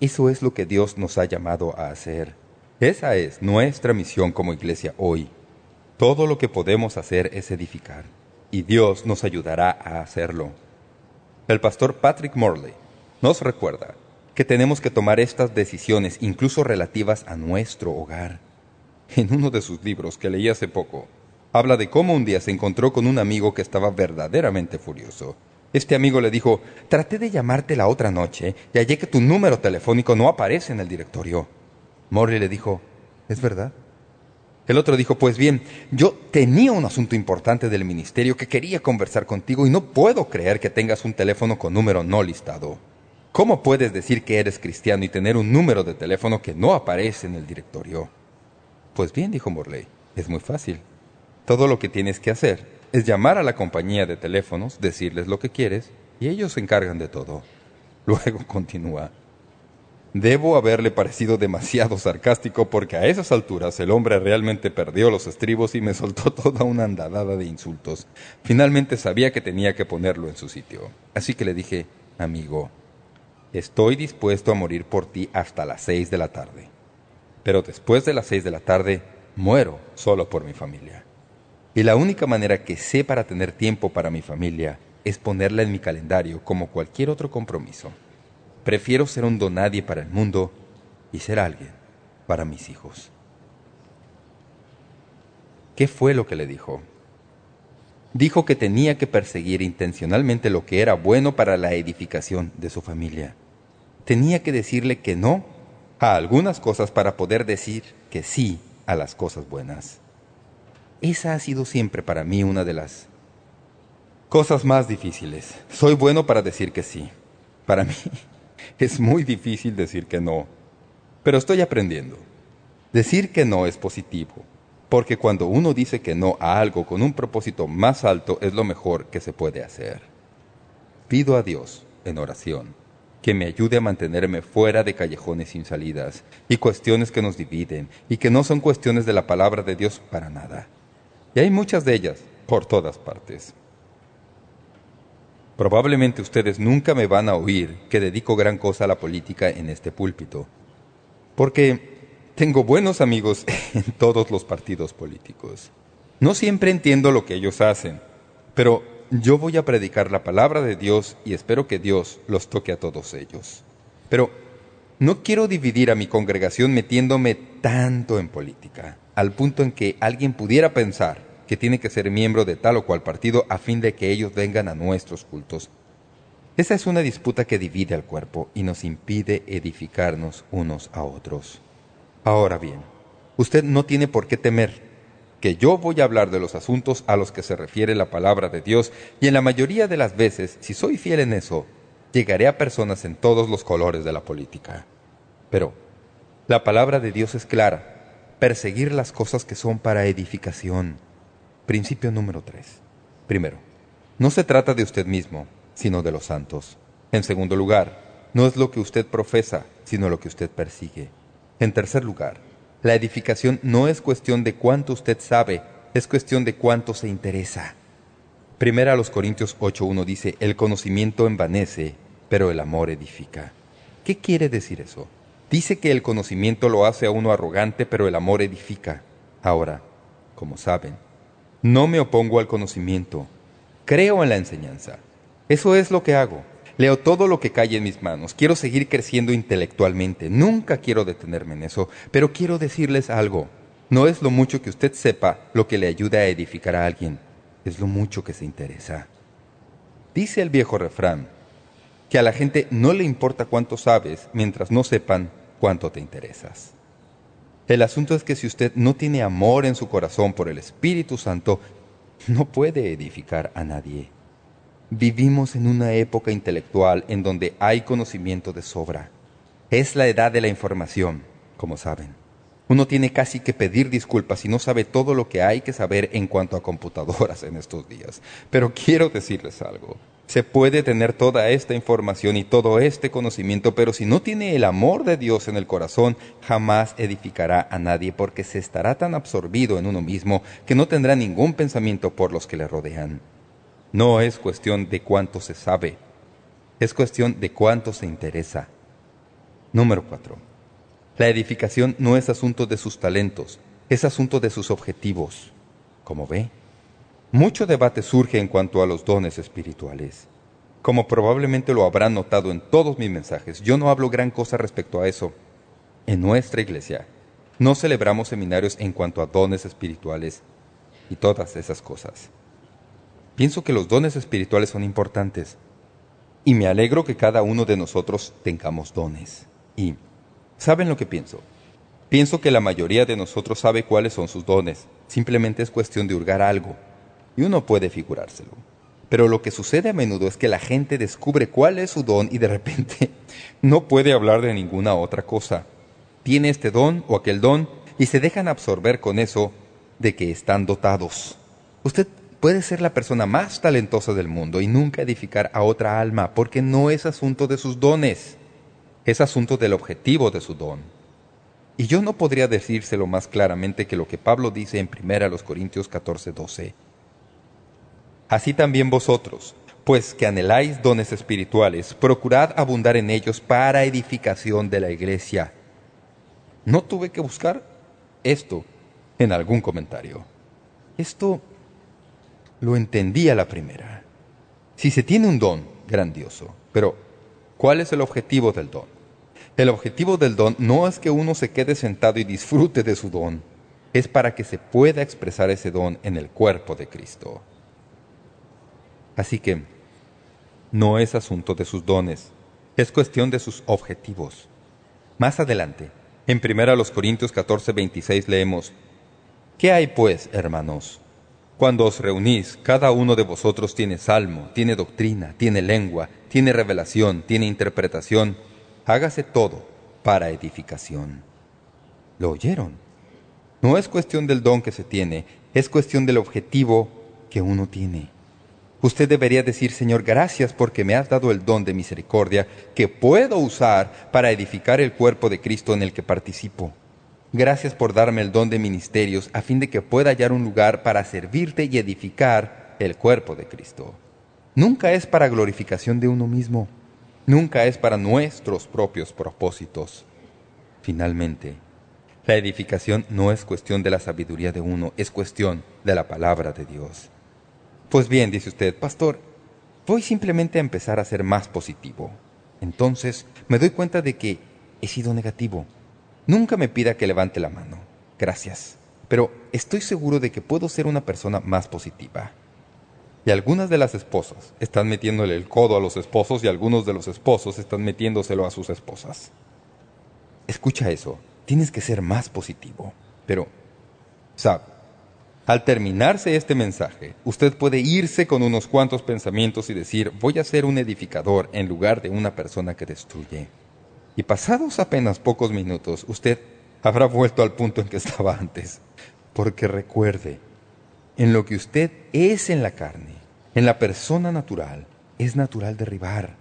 Eso es lo que Dios nos ha llamado a hacer. Esa es nuestra misión como iglesia hoy. Todo lo que podemos hacer es edificar, y Dios nos ayudará a hacerlo. El pastor Patrick Morley nos recuerda que tenemos que tomar estas decisiones incluso relativas a nuestro hogar. En uno de sus libros que leí hace poco, habla de cómo un día se encontró con un amigo que estaba verdaderamente furioso este amigo le dijo, traté de llamarte la otra noche y hallé que tu número telefónico no aparece en el directorio. Morley le dijo, ¿es verdad? El otro dijo, pues bien, yo tenía un asunto importante del ministerio que quería conversar contigo y no puedo creer que tengas un teléfono con número no listado. ¿Cómo puedes decir que eres cristiano y tener un número de teléfono que no aparece en el directorio? Pues bien, dijo Morley, es muy fácil. Todo lo que tienes que hacer es llamar a la compañía de teléfonos, decirles lo que quieres, y ellos se encargan de todo. Luego continúa. Debo haberle parecido demasiado sarcástico porque a esas alturas el hombre realmente perdió los estribos y me soltó toda una andadada de insultos. Finalmente sabía que tenía que ponerlo en su sitio. Así que le dije, amigo, estoy dispuesto a morir por ti hasta las seis de la tarde. Pero después de las seis de la tarde, muero solo por mi familia. Y la única manera que sé para tener tiempo para mi familia es ponerla en mi calendario como cualquier otro compromiso. Prefiero ser un donadie para el mundo y ser alguien para mis hijos. ¿Qué fue lo que le dijo? Dijo que tenía que perseguir intencionalmente lo que era bueno para la edificación de su familia. Tenía que decirle que no a algunas cosas para poder decir que sí a las cosas buenas. Esa ha sido siempre para mí una de las cosas más difíciles. Soy bueno para decir que sí. Para mí es muy difícil decir que no, pero estoy aprendiendo. Decir que no es positivo, porque cuando uno dice que no a algo con un propósito más alto es lo mejor que se puede hacer. Pido a Dios, en oración, que me ayude a mantenerme fuera de callejones sin salidas y cuestiones que nos dividen y que no son cuestiones de la palabra de Dios para nada. Y hay muchas de ellas por todas partes. Probablemente ustedes nunca me van a oír que dedico gran cosa a la política en este púlpito, porque tengo buenos amigos en todos los partidos políticos. No siempre entiendo lo que ellos hacen, pero yo voy a predicar la palabra de Dios y espero que Dios los toque a todos ellos. Pero no quiero dividir a mi congregación metiéndome tanto en política, al punto en que alguien pudiera pensar que tiene que ser miembro de tal o cual partido a fin de que ellos vengan a nuestros cultos. Esa es una disputa que divide al cuerpo y nos impide edificarnos unos a otros. Ahora bien, usted no tiene por qué temer que yo voy a hablar de los asuntos a los que se refiere la palabra de Dios y en la mayoría de las veces, si soy fiel en eso, llegaré a personas en todos los colores de la política. Pero la palabra de Dios es clara, perseguir las cosas que son para edificación, Principio número 3. Primero, no se trata de usted mismo, sino de los santos. En segundo lugar, no es lo que usted profesa, sino lo que usted persigue. En tercer lugar, la edificación no es cuestión de cuánto usted sabe, es cuestión de cuánto se interesa. Primera a los Corintios 8.1 dice, el conocimiento envanece, pero el amor edifica. ¿Qué quiere decir eso? Dice que el conocimiento lo hace a uno arrogante, pero el amor edifica. Ahora, como saben, no me opongo al conocimiento. Creo en la enseñanza. Eso es lo que hago. Leo todo lo que cae en mis manos. Quiero seguir creciendo intelectualmente. Nunca quiero detenerme en eso. Pero quiero decirles algo. No es lo mucho que usted sepa lo que le ayuda a edificar a alguien. Es lo mucho que se interesa. Dice el viejo refrán que a la gente no le importa cuánto sabes mientras no sepan cuánto te interesas. El asunto es que si usted no tiene amor en su corazón por el Espíritu Santo, no puede edificar a nadie. Vivimos en una época intelectual en donde hay conocimiento de sobra. Es la edad de la información, como saben. Uno tiene casi que pedir disculpas si no sabe todo lo que hay que saber en cuanto a computadoras en estos días. Pero quiero decirles algo. Se puede tener toda esta información y todo este conocimiento, pero si no tiene el amor de Dios en el corazón, jamás edificará a nadie, porque se estará tan absorbido en uno mismo que no tendrá ningún pensamiento por los que le rodean. No es cuestión de cuánto se sabe, es cuestión de cuánto se interesa. Número 4. La edificación no es asunto de sus talentos, es asunto de sus objetivos. Como ve, mucho debate surge en cuanto a los dones espirituales. Como probablemente lo habrán notado en todos mis mensajes, yo no hablo gran cosa respecto a eso. En nuestra iglesia no celebramos seminarios en cuanto a dones espirituales y todas esas cosas. Pienso que los dones espirituales son importantes y me alegro que cada uno de nosotros tengamos dones. Y, ¿saben lo que pienso? Pienso que la mayoría de nosotros sabe cuáles son sus dones. Simplemente es cuestión de hurgar algo y uno puede figurárselo. Pero lo que sucede a menudo es que la gente descubre cuál es su don y de repente no puede hablar de ninguna otra cosa. Tiene este don o aquel don y se dejan absorber con eso de que están dotados. Usted puede ser la persona más talentosa del mundo y nunca edificar a otra alma, porque no es asunto de sus dones, es asunto del objetivo de su don. Y yo no podría decírselo más claramente que lo que Pablo dice en 1 Corintios 14, 12. Así también vosotros, pues que anheláis dones espirituales, procurad abundar en ellos para edificación de la iglesia. No tuve que buscar esto en algún comentario. Esto lo entendí a la primera. Si se tiene un don, grandioso, pero ¿cuál es el objetivo del don? El objetivo del don no es que uno se quede sentado y disfrute de su don, es para que se pueda expresar ese don en el cuerpo de Cristo. Así que no es asunto de sus dones, es cuestión de sus objetivos. Más adelante, en 1 Corintios 14, 26 leemos, ¿Qué hay pues, hermanos? Cuando os reunís, cada uno de vosotros tiene salmo, tiene doctrina, tiene lengua, tiene revelación, tiene interpretación. Hágase todo para edificación. ¿Lo oyeron? No es cuestión del don que se tiene, es cuestión del objetivo que uno tiene. Usted debería decir, Señor, gracias porque me has dado el don de misericordia que puedo usar para edificar el cuerpo de Cristo en el que participo. Gracias por darme el don de ministerios a fin de que pueda hallar un lugar para servirte y edificar el cuerpo de Cristo. Nunca es para glorificación de uno mismo. Nunca es para nuestros propios propósitos. Finalmente, la edificación no es cuestión de la sabiduría de uno, es cuestión de la palabra de Dios. Pues bien, dice usted, pastor, voy simplemente a empezar a ser más positivo. Entonces me doy cuenta de que he sido negativo Nunca me pida que levante la mano. Gracias. Pero estoy seguro de que puedo ser una persona más positiva. Y algunas de las esposas están metiéndole el codo a los esposos y algunos de los esposos están metiéndoselo a sus esposas. Escucha eso. Tienes que ser más positivo. Pero, sabe, al terminarse este mensaje, usted puede irse con unos cuantos pensamientos y decir, voy a ser un edificador en lugar de una persona que destruye y pasados apenas pocos minutos usted habrá vuelto al punto en que estaba antes. Porque recuerde, en lo que usted es en la carne, en la persona natural, es natural derribar,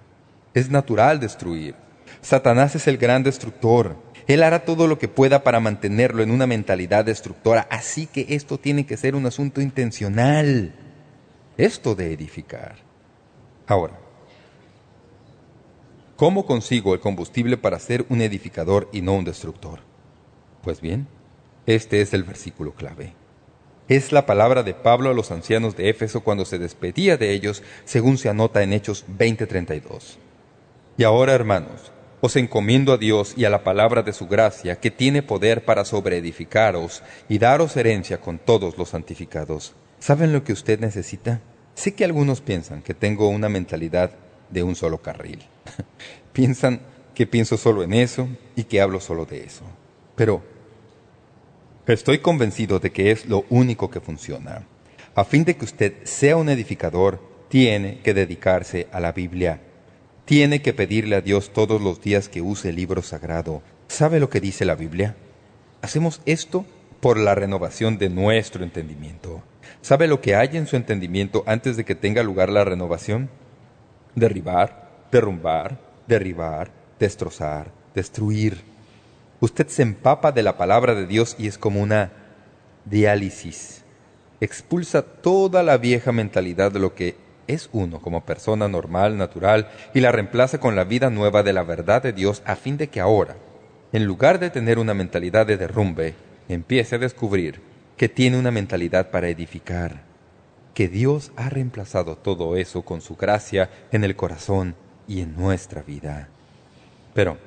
es natural destruir. Satanás es el gran destructor. Él hará todo lo que pueda para mantenerlo en una mentalidad destructora, así que esto tiene que ser un asunto intencional. Esto de edificar. Ahora, ¿Cómo consigo el combustible para ser un edificador y no un destructor? Pues bien, este es el versículo clave. Es la palabra de Pablo a los ancianos de Éfeso cuando se despedía de ellos, según se anota en Hechos 20:32. Y ahora, hermanos, os encomiendo a Dios y a la palabra de su gracia, que tiene poder para sobreedificaros y daros herencia con todos los santificados. ¿Saben lo que usted necesita? Sé que algunos piensan que tengo una mentalidad de un solo carril. Piensan que pienso solo en eso y que hablo solo de eso. Pero estoy convencido de que es lo único que funciona. A fin de que usted sea un edificador, tiene que dedicarse a la Biblia. Tiene que pedirle a Dios todos los días que use el libro sagrado. ¿Sabe lo que dice la Biblia? Hacemos esto por la renovación de nuestro entendimiento. ¿Sabe lo que hay en su entendimiento antes de que tenga lugar la renovación? derribar, derrumbar, derribar, destrozar, destruir. Usted se empapa de la palabra de Dios y es como una diálisis. Expulsa toda la vieja mentalidad de lo que es uno como persona normal, natural, y la reemplaza con la vida nueva de la verdad de Dios a fin de que ahora, en lugar de tener una mentalidad de derrumbe, empiece a descubrir que tiene una mentalidad para edificar que Dios ha reemplazado todo eso con su gracia en el corazón y en nuestra vida. Pero,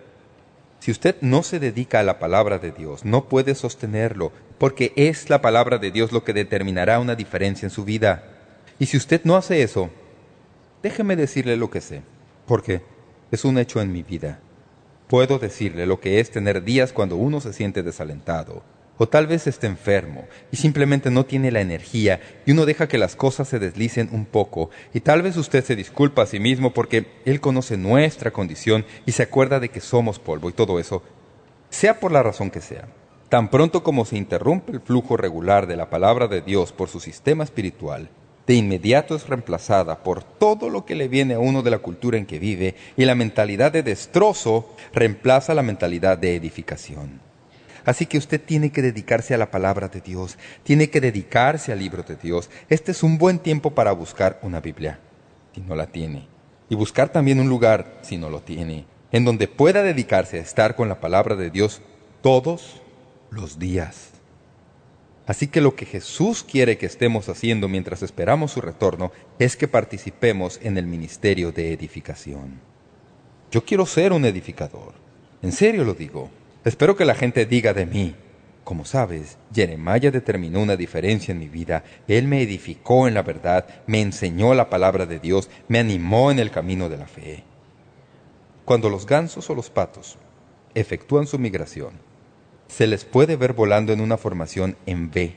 si usted no se dedica a la palabra de Dios, no puede sostenerlo, porque es la palabra de Dios lo que determinará una diferencia en su vida. Y si usted no hace eso, déjeme decirle lo que sé, porque es un hecho en mi vida. Puedo decirle lo que es tener días cuando uno se siente desalentado, o tal vez esté enfermo y simplemente no tiene la energía y uno deja que las cosas se deslicen un poco y tal vez usted se disculpa a sí mismo porque Él conoce nuestra condición y se acuerda de que somos polvo y todo eso, sea por la razón que sea. Tan pronto como se interrumpe el flujo regular de la palabra de Dios por su sistema espiritual, de inmediato es reemplazada por todo lo que le viene a uno de la cultura en que vive y la mentalidad de destrozo reemplaza la mentalidad de edificación. Así que usted tiene que dedicarse a la palabra de Dios, tiene que dedicarse al libro de Dios. Este es un buen tiempo para buscar una Biblia, si no la tiene, y buscar también un lugar, si no lo tiene, en donde pueda dedicarse a estar con la palabra de Dios todos los días. Así que lo que Jesús quiere que estemos haciendo mientras esperamos su retorno es que participemos en el ministerio de edificación. Yo quiero ser un edificador. En serio lo digo. Espero que la gente diga de mí, como sabes, Jeremiah determinó una diferencia en mi vida. Él me edificó en la verdad, me enseñó la palabra de Dios, me animó en el camino de la fe. Cuando los gansos o los patos efectúan su migración, se les puede ver volando en una formación en V.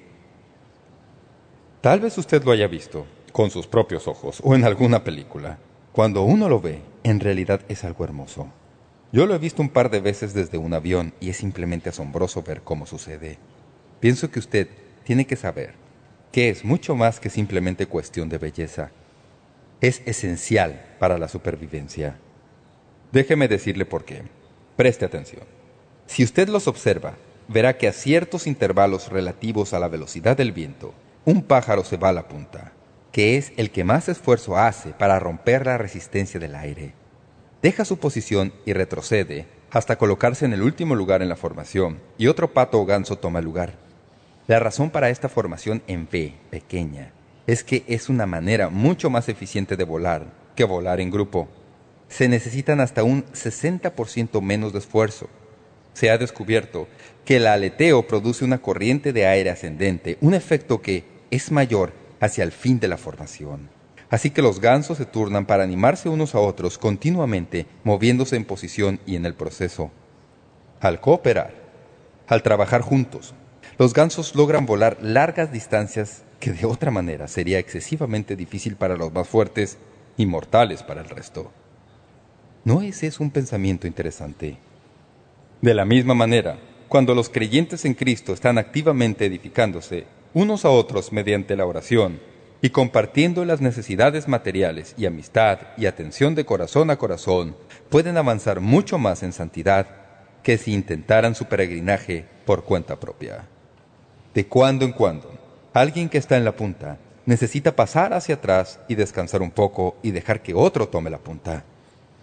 Tal vez usted lo haya visto con sus propios ojos o en alguna película. Cuando uno lo ve, en realidad es algo hermoso. Yo lo he visto un par de veces desde un avión y es simplemente asombroso ver cómo sucede. Pienso que usted tiene que saber que es mucho más que simplemente cuestión de belleza. Es esencial para la supervivencia. Déjeme decirle por qué. Preste atención. Si usted los observa, verá que a ciertos intervalos relativos a la velocidad del viento, un pájaro se va a la punta, que es el que más esfuerzo hace para romper la resistencia del aire deja su posición y retrocede hasta colocarse en el último lugar en la formación y otro pato o ganso toma lugar. La razón para esta formación en V, pequeña, es que es una manera mucho más eficiente de volar que volar en grupo. Se necesitan hasta un 60% menos de esfuerzo. Se ha descubierto que el aleteo produce una corriente de aire ascendente, un efecto que es mayor hacia el fin de la formación. Así que los gansos se turnan para animarse unos a otros continuamente, moviéndose en posición y en el proceso. Al cooperar, al trabajar juntos, los gansos logran volar largas distancias que de otra manera sería excesivamente difícil para los más fuertes y mortales para el resto. ¿No es eso un pensamiento interesante? De la misma manera, cuando los creyentes en Cristo están activamente edificándose unos a otros mediante la oración, y compartiendo las necesidades materiales y amistad y atención de corazón a corazón, pueden avanzar mucho más en santidad que si intentaran su peregrinaje por cuenta propia. De cuando en cuando, alguien que está en la punta necesita pasar hacia atrás y descansar un poco y dejar que otro tome la punta.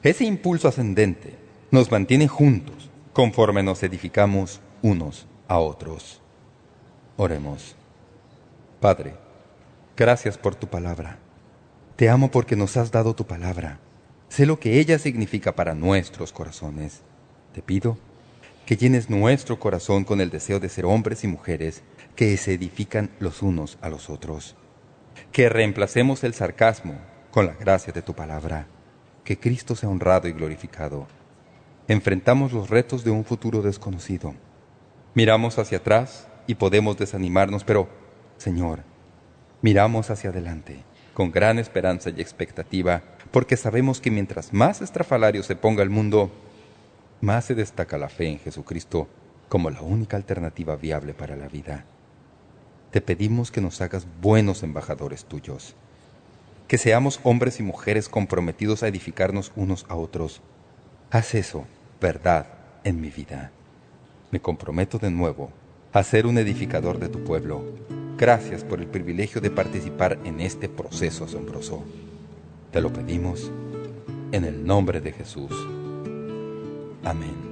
Ese impulso ascendente nos mantiene juntos conforme nos edificamos unos a otros. Oremos. Padre, Gracias por tu palabra. Te amo porque nos has dado tu palabra. Sé lo que ella significa para nuestros corazones. Te pido que llenes nuestro corazón con el deseo de ser hombres y mujeres que se edifican los unos a los otros. Que reemplacemos el sarcasmo con la gracia de tu palabra. Que Cristo sea honrado y glorificado. Enfrentamos los retos de un futuro desconocido. Miramos hacia atrás y podemos desanimarnos, pero, Señor, Miramos hacia adelante, con gran esperanza y expectativa, porque sabemos que mientras más estrafalario se ponga el mundo, más se destaca la fe en Jesucristo como la única alternativa viable para la vida. Te pedimos que nos hagas buenos embajadores tuyos, que seamos hombres y mujeres comprometidos a edificarnos unos a otros. Haz eso, verdad, en mi vida. Me comprometo de nuevo a ser un edificador de tu pueblo, Gracias por el privilegio de participar en este proceso asombroso. Te lo pedimos en el nombre de Jesús. Amén.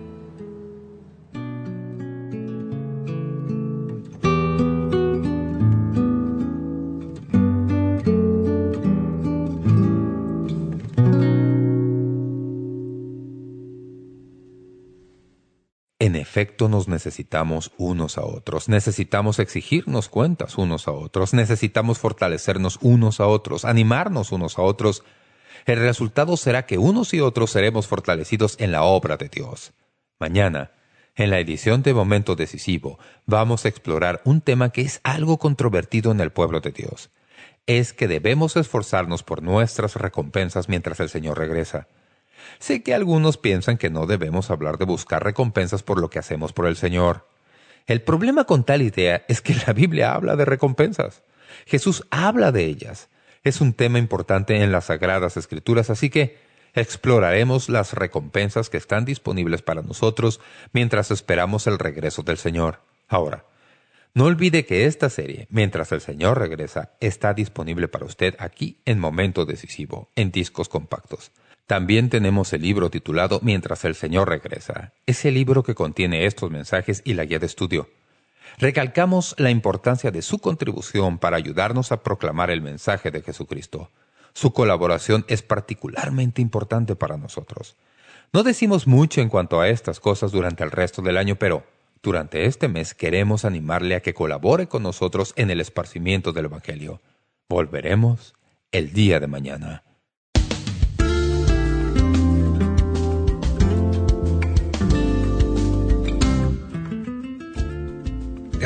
Nos necesitamos unos a otros, necesitamos exigirnos cuentas unos a otros, necesitamos fortalecernos unos a otros, animarnos unos a otros. El resultado será que unos y otros seremos fortalecidos en la obra de Dios. Mañana, en la edición de Momento Decisivo, vamos a explorar un tema que es algo controvertido en el pueblo de Dios. Es que debemos esforzarnos por nuestras recompensas mientras el Señor regresa. Sé que algunos piensan que no debemos hablar de buscar recompensas por lo que hacemos por el Señor. El problema con tal idea es que la Biblia habla de recompensas. Jesús habla de ellas. es un tema importante en las Sagradas Escrituras, así que exploraremos las recompensas que están disponibles para nosotros mientras esperamos el regreso del Señor. Ahora, no olvide que esta serie, Mientras el Señor regresa, está disponible para usted aquí en Momento Decisivo, en discos compactos. También tenemos el libro titulado Mientras el Señor regresa. Es el libro que contiene estos mensajes y la guía de estudio. Recalcamos la importancia de su contribución para ayudarnos a proclamar el mensaje de Jesucristo. Su colaboración es particularmente importante para nosotros. No decimos mucho en cuanto a estas cosas durante el resto del año, pero durante este mes queremos animarle a que colabore con nosotros en el esparcimiento del Evangelio. Volveremos el día de mañana.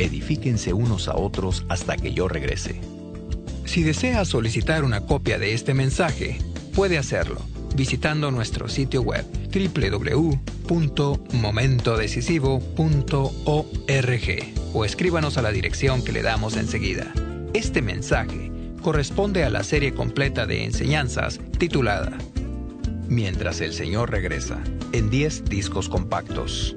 Edifíquense unos a otros hasta que yo regrese. Si desea solicitar una copia de este mensaje, puede hacerlo visitando nuestro sitio web www.momentodecisivo.org o escríbanos a la dirección que le damos enseguida. Este mensaje corresponde a la serie completa de enseñanzas titulada Mientras el Señor regresa, en 10 discos compactos.